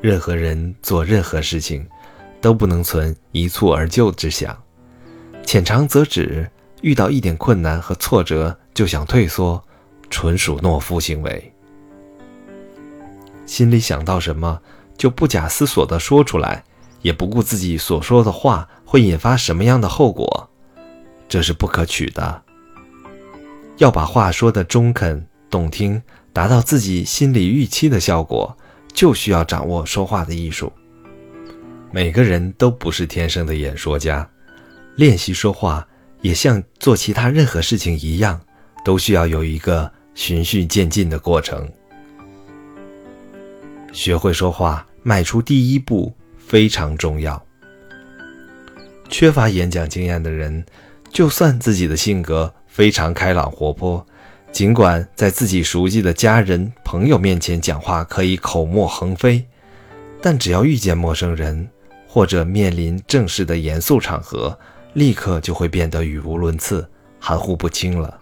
任何人做任何事情，都不能存一蹴而就之想，浅尝辄止，遇到一点困难和挫折就想退缩，纯属懦夫行为。心里想到什么，就不假思索地说出来，也不顾自己所说的话会引发什么样的后果，这是不可取的。要把话说得中肯动听，达到自己心理预期的效果。就需要掌握说话的艺术。每个人都不是天生的演说家，练习说话也像做其他任何事情一样，都需要有一个循序渐进的过程。学会说话，迈出第一步非常重要。缺乏演讲经验的人，就算自己的性格非常开朗活泼。尽管在自己熟悉的家人、朋友面前讲话可以口沫横飞，但只要遇见陌生人或者面临正式的严肃场合，立刻就会变得语无伦次、含糊不清了。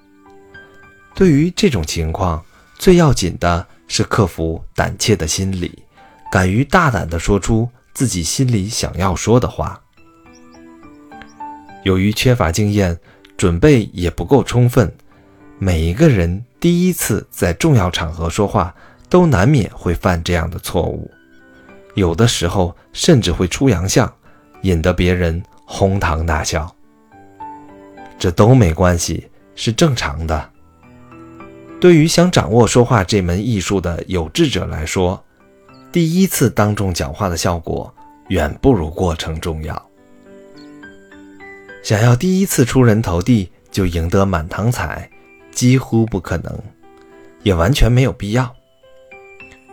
对于这种情况，最要紧的是克服胆怯的心理，敢于大胆地说出自己心里想要说的话。由于缺乏经验，准备也不够充分。每一个人第一次在重要场合说话，都难免会犯这样的错误，有的时候甚至会出洋相，引得别人哄堂大笑。这都没关系，是正常的。对于想掌握说话这门艺术的有志者来说，第一次当众讲话的效果远不如过程重要。想要第一次出人头地就赢得满堂彩。几乎不可能，也完全没有必要。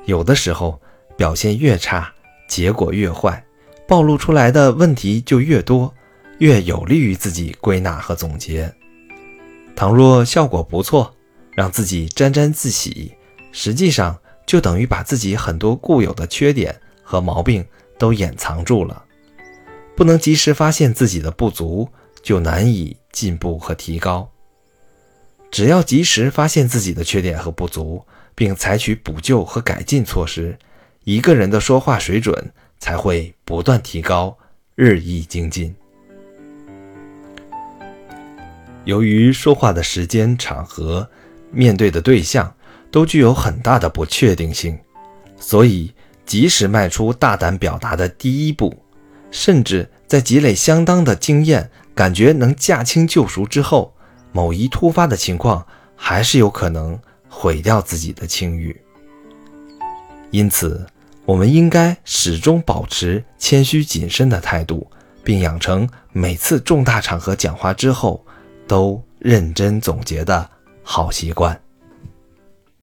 有的时候表现越差，结果越坏，暴露出来的问题就越多，越有利于自己归纳和总结。倘若效果不错，让自己沾沾自喜，实际上就等于把自己很多固有的缺点和毛病都掩藏住了。不能及时发现自己的不足，就难以进步和提高。只要及时发现自己的缺点和不足，并采取补救和改进措施，一个人的说话水准才会不断提高，日益精进。由于说话的时间、场合、面对的对象都具有很大的不确定性，所以及时迈出大胆表达的第一步，甚至在积累相当的经验，感觉能驾轻就熟之后。某一突发的情况，还是有可能毁掉自己的清誉。因此，我们应该始终保持谦虚谨慎的态度，并养成每次重大场合讲话之后都认真总结的好习惯。